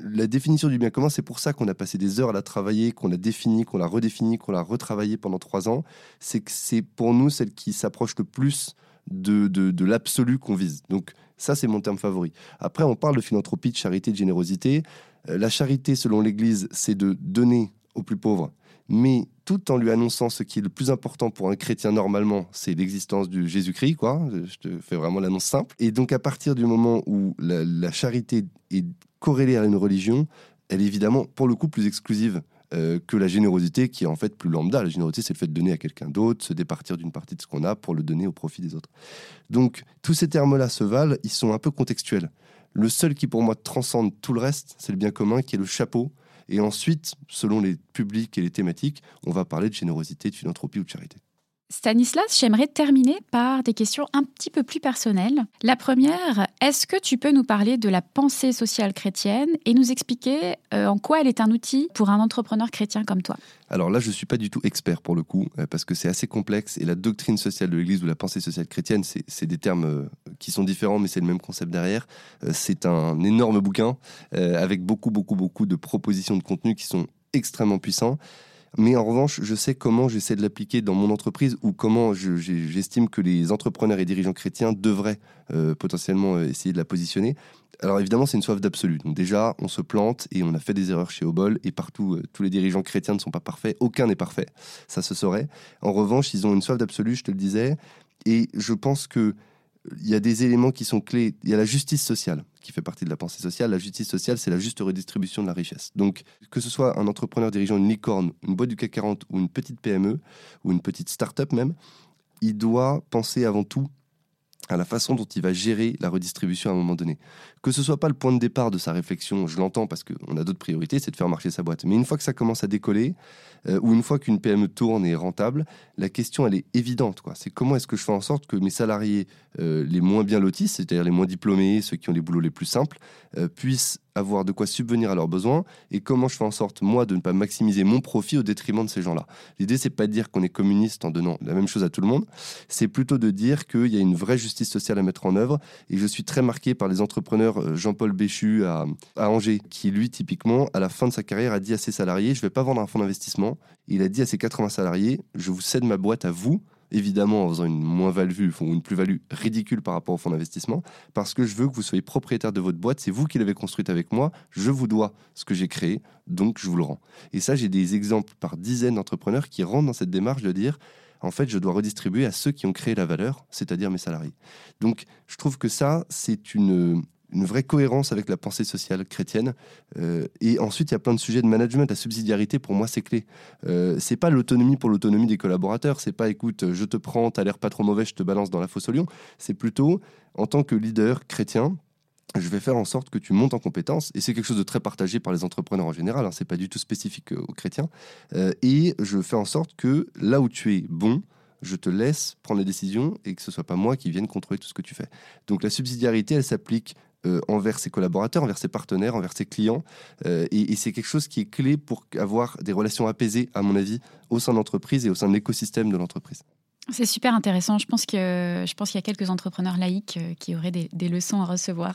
S1: la définition du bien commun, c'est pour ça qu'on a passé des heures à la travailler, qu'on l'a définie, qu'on l'a redéfinie, qu'on l'a retravaillée pendant trois ans. C'est que c'est pour nous celle qui s'approche le plus de, de, de l'absolu qu'on vise. Donc ça, c'est mon terme favori. Après, on parle de philanthropie, de charité, de générosité. Euh, la charité, selon l'Église, c'est de donner aux plus pauvres, mais tout en lui annonçant ce qui est le plus important pour un chrétien normalement, c'est l'existence du Jésus-Christ, quoi. Je te fais vraiment l'annonce simple. Et donc à partir du moment où la, charité est corrélée à une religion, elle est évidemment pour le coup plus exclusive euh, que la générosité qui est en fait plus lambda. La générosité, c'est le fait de donner à quelqu'un d'autre, se départir d'une partie de ce qu'on a pour le donner au profit des autres. Donc tous ces termes-là se valent, ils sont un peu contextuels. Le seul qui pour moi transcende tout le reste, c'est le bien commun qui est le chapeau. Et ensuite, selon les publics et les thématiques, on va parler de générosité, de philanthropie ou de charité.
S6: Stanislas, j'aimerais terminer par des questions un petit peu plus personnelles. La première, est-ce que tu peux nous parler de la pensée sociale chrétienne et nous expliquer euh, en quoi elle est un outil pour un entrepreneur chrétien comme toi?
S1: Alors là, je ne suis pas du tout expert pour le coup, euh, parce que c'est assez complexe et la doctrine sociale de l'Église ou la pensée sociale chrétienne, c'est des termes euh, qui sont différents, mais c'est le même concept derrière. c'est un énorme bouquin avec beaucoup, beaucoup, beaucoup de propositions de contenu qui sont extrêmement puissants. Mais en revanche, je sais comment j'essaie de l'appliquer dans mon entreprise ou comment j'estime que les entrepreneurs et dirigeants chrétiens devraient euh, potentiellement euh, essayer de la positionner. Alors évidemment, c'est une soif d'absolu. Donc déjà, on se plante et on a fait des erreurs chez Obol et partout, euh, tous les dirigeants chrétiens ne sont pas parfaits. Aucun n'est parfait, ça se saurait. En revanche, ils ont une soif d'absolu, je te le disais. Et je pense que il y a des éléments qui sont clés. Il y a la justice sociale qui fait partie de la pensée sociale. La justice sociale, c'est la juste redistribution de la richesse. Donc, que ce soit un entrepreneur dirigeant une licorne, une boîte du CAC 40 ou une petite PME ou une petite start-up même, il doit penser avant tout à la façon dont il va gérer la redistribution à un moment donné. Que ce soit pas le point de départ de sa réflexion, je l'entends parce qu'on a d'autres priorités, c'est de faire marcher sa boîte. Mais une fois que ça commence à décoller, euh, ou une fois qu'une PME tourne et est rentable, la question elle est évidente. C'est comment est-ce que je fais en sorte que mes salariés euh, les moins bien lotis, c'est-à-dire les moins diplômés, ceux qui ont les boulots les plus simples, euh, puissent avoir de quoi subvenir à leurs besoins et comment je fais en sorte, moi, de ne pas maximiser mon profit au détriment de ces gens-là. L'idée, c'est pas de dire qu'on est communiste en donnant la même chose à tout le monde, c'est plutôt de dire qu'il y a une vraie justice sociale à mettre en œuvre. Et je suis très marqué par les entrepreneurs euh, Jean-Paul Béchu à, Angers, qui lui, typiquement, à la fin de sa carrière, a dit à ses salariés, je vais pas vendre un fonds d'investissement. Il a dit à ses 80 salariés, je vous cède ma boîte à vous évidemment en faisant une moins-value ou une plus-value ridicule par rapport au fonds d'investissement, parce que je veux que vous soyez propriétaire de votre boîte, c'est vous qui l'avez construite avec moi, je vous dois ce que j'ai créé, donc je vous le rends. Et ça, j'ai des exemples par dizaines d'entrepreneurs qui rentrent dans cette démarche de dire, en fait, je dois redistribuer à ceux qui ont créé la valeur, c'est-à-dire mes salariés. Donc, je trouve que ça, c'est une, une vraie cohérence avec la pensée sociale chrétienne. Euh, et ensuite, il y a plein de sujets de management. La subsidiarité, pour moi, c'est clé. Euh, c'est pas l'autonomie pour l'autonomie des collaborateurs. C'est pas, écoute, je te prends, t'as l'air pas trop mauvais, je te balance dans la fosse au lion. C'est plutôt, en tant que leader chrétien, je vais faire en sorte que tu montes en compétences. Et c'est quelque chose de très partagé par les entrepreneurs en général. Hein, c'est pas du tout spécifique aux chrétiens. Euh, et je fais en sorte que là où tu es bon, je te laisse prendre les décisions et que ce soit pas moi qui vienne contrôler tout ce que tu fais. Donc la subsidiarité, elle s'applique euh, envers ses collaborateurs, envers ses partenaires, envers ses clients. Euh, et, c'est quelque chose qui est clé pour avoir des relations apaisées, à mon avis, au sein de l'entreprise et au sein de l'écosystème de l'entreprise.
S6: C'est super intéressant. Je pense qu'il y a quelques entrepreneurs laïcs euh, qui auraient des, leçons à recevoir.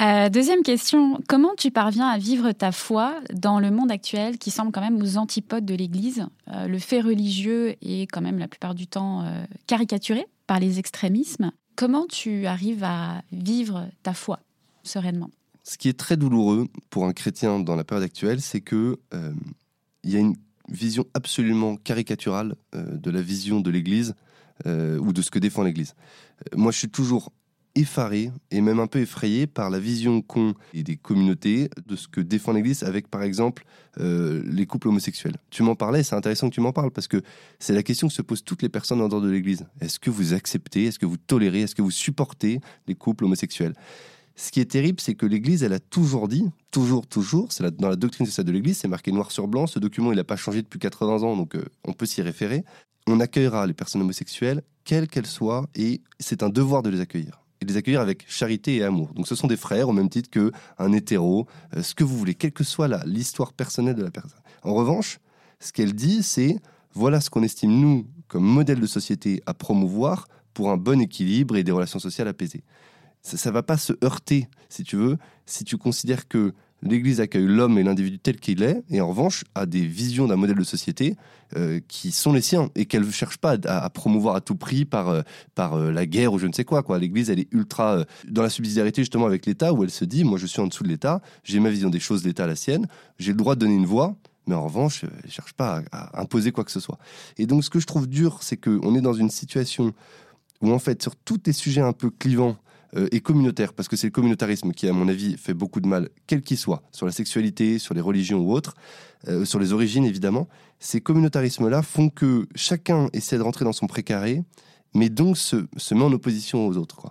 S6: [LAUGHS] deuxième question, comment tu parviens à vivre ta foi dans le monde actuel qui semble quand même aux antipodes de l'Église? Le fait religieux est quand même la plupart du temps caricaturé par les extrémismes. Comment tu arrives à vivre ta foi sereinement?
S1: Ce qui est très douloureux pour un chrétien dans la période actuelle, c'est que euh, il y a une vision absolument caricaturale euh, de la vision de l'Église euh, ou de ce que défend l'Église. moi, je suis toujours effaré et même un peu effrayé par la vision qu'ont des communautés de ce que défend l'Église avec, par exemple, euh, les couples homosexuels. Tu m'en parlais, c'est intéressant que tu m'en parles parce que c'est la question que se posent toutes les personnes en dehors de l'Église. Est-ce que vous acceptez, est-ce que vous tolérez, est-ce que vous supportez les couples homosexuels? Ce qui est terrible, c'est que l'Église, elle a toujours dit, toujours, toujours, dans la doctrine sociale de l'Église, c'est marqué noir sur blanc, ce document, il n'a pas changé depuis 80 ans, donc euh, on peut s'y référer. On accueillera les personnes homosexuelles, quelles qu'elles soient, et c'est un devoir de les accueillir et les accueillir avec charité et amour. Donc ce sont des frères au même titre qu'un hétéro, euh, ce que vous voulez, quelle que soit l'histoire personnelle de la personne. En revanche, ce qu'elle dit, c'est voilà ce qu'on estime nous comme modèle de société à promouvoir pour un bon équilibre et des relations sociales apaisées. Ça ne va pas se heurter, si tu veux, si tu considères que l'Église accueille l'homme et l'individu tel qu'il est, et en revanche a des visions d'un modèle de société euh, qui sont les siens et qu'elle ne cherche pas à, promouvoir à tout prix par, euh, par euh, la guerre ou je ne sais quoi. L'Église, elle est ultra dans la subsidiarité justement avec l'État où elle se dit, moi je suis en dessous de l'État, j'ai ma vision des choses, l'État la sienne, j'ai le droit de donner une voix, mais en revanche, elle ne cherche pas à, à, imposer quoi que ce soit. Et donc ce que je trouve dur, c'est qu'on est dans une situation où en fait sur tous les sujets un peu clivants, euh, et communautaire, parce que c'est le communautarisme qui, à mon avis, fait beaucoup de mal, quel qu'il soit, sur la sexualité, sur les religions ou autres, euh, sur les origines évidemment. Ces communautarismes-là font que chacun essaie de rentrer dans son précaré, mais donc se, met en opposition aux autres.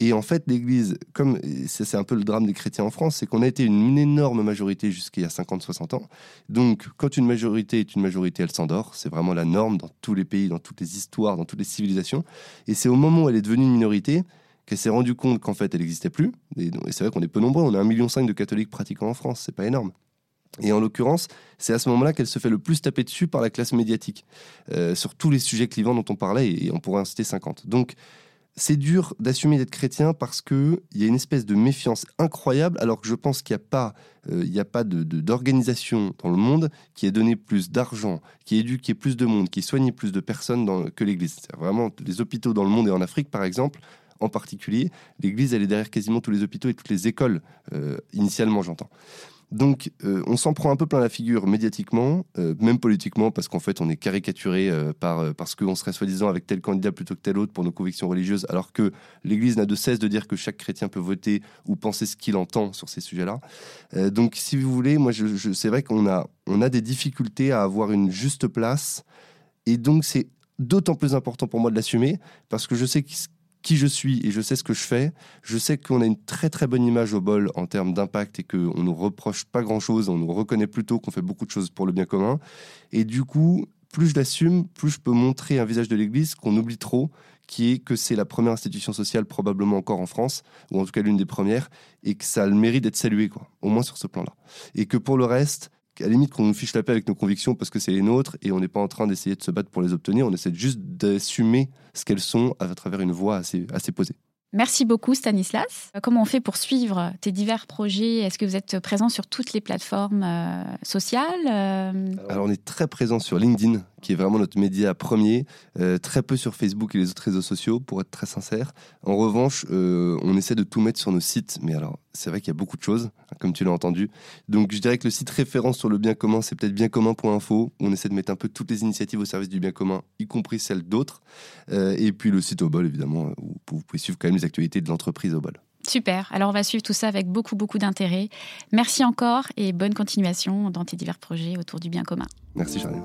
S1: Et en fait, l'Église, comme c'est un peu le drame des chrétiens en France, c'est qu'on a été une énorme majorité jusqu'il y a 50-60 ans. Donc, quand une majorité est une majorité, elle s'endort. C'est vraiment la norme dans tous les pays, dans toutes les histoires, dans toutes les civilisations. Et c'est au moment où elle est devenue une minorité qu'elle s'est rendue compte qu'en fait, elle n'existait plus. Et, c'est vrai qu'on est peu nombreux. On a 1,5 million de catholiques pratiquants en France. C'est pas énorme. Et en l'occurrence, c'est à ce moment-là qu'elle se fait le plus taper dessus par la classe médiatique, euh, sur tous les sujets clivants dont on parlait, et on pourrait en citer 50. Donc, c'est dur d'assumer d'être chrétien parce qu'il y a une espèce de méfiance incroyable, alors que je pense qu'il n'y a pas, euh, il a pas d'organisation dans le monde qui ait donné plus d'argent, qui ait éduqué plus de monde, qui ait soigné plus de personnes que l'Église. C'est vraiment les hôpitaux dans le monde et en Afrique, par exemple, en particulier, l'Église, elle est derrière quasiment tous les hôpitaux et toutes les écoles, euh, initialement, j'entends. Donc, euh, on s'en prend un peu plein la figure médiatiquement, euh, même politiquement, parce qu'en fait, on est caricaturé par, parce qu'on serait soi-disant avec tel candidat plutôt que tel autre pour nos convictions religieuses, alors que l'Église n'a de cesse de dire que chaque chrétien peut voter ou penser ce qu'il entend sur ces sujets-là. donc, si vous voulez, moi, je, c'est vrai qu'on a, on a des difficultés à avoir une juste place, et donc c'est d'autant plus important pour moi de l'assumer, parce que je sais que qui je suis et je sais ce que je fais. Je sais qu'on a une très très bonne image au bol en termes d'impact et qu'on nous reproche pas grand chose, on nous reconnaît plutôt qu'on fait beaucoup de choses pour le bien commun. Et du coup, plus je l'assume, plus je peux montrer un visage de l'Église qu'on oublie trop, qui est que c'est la première institution sociale probablement encore en France, ou en tout cas l'une des premières, et que ça a le mérite d'être salué, quoi, au moins sur ce plan-là. Et que pour le reste, à la limite qu'on nous fiche la paix avec nos convictions parce que c'est les nôtres et on n'est pas en train d'essayer de se battre pour les obtenir, on essaie juste d'assumer ce qu'elles sont à travers une voie assez, assez posée.
S6: Merci beaucoup Stanislas. Comment on fait pour suivre tes divers projets? Est-ce que vous êtes présent sur toutes les plateformes euh, sociales euh?
S1: Alors on est très présent sur LinkedIn, qui est vraiment notre média premier, euh, très peu sur Facebook et les autres réseaux sociaux, pour être très sincère. En revanche, on essaie de tout mettre sur nos sites, mais alors c'est vrai qu'il y a beaucoup de choses, hein, comme tu l'as entendu. Donc je dirais que le site référence sur le bien commun, c'est peut-être bienCommun.info, où on essaie de mettre un peu toutes les initiatives au service du bien commun, y compris celles d'autres. et puis le site Obol, évidemment, où vous pouvez suivre quand même actualités de l'entreprise au bol.
S6: Super, alors on va suivre tout ça avec beaucoup beaucoup d'intérêt. Merci encore et bonne continuation dans tes divers projets autour du bien commun.
S1: Merci Charlène.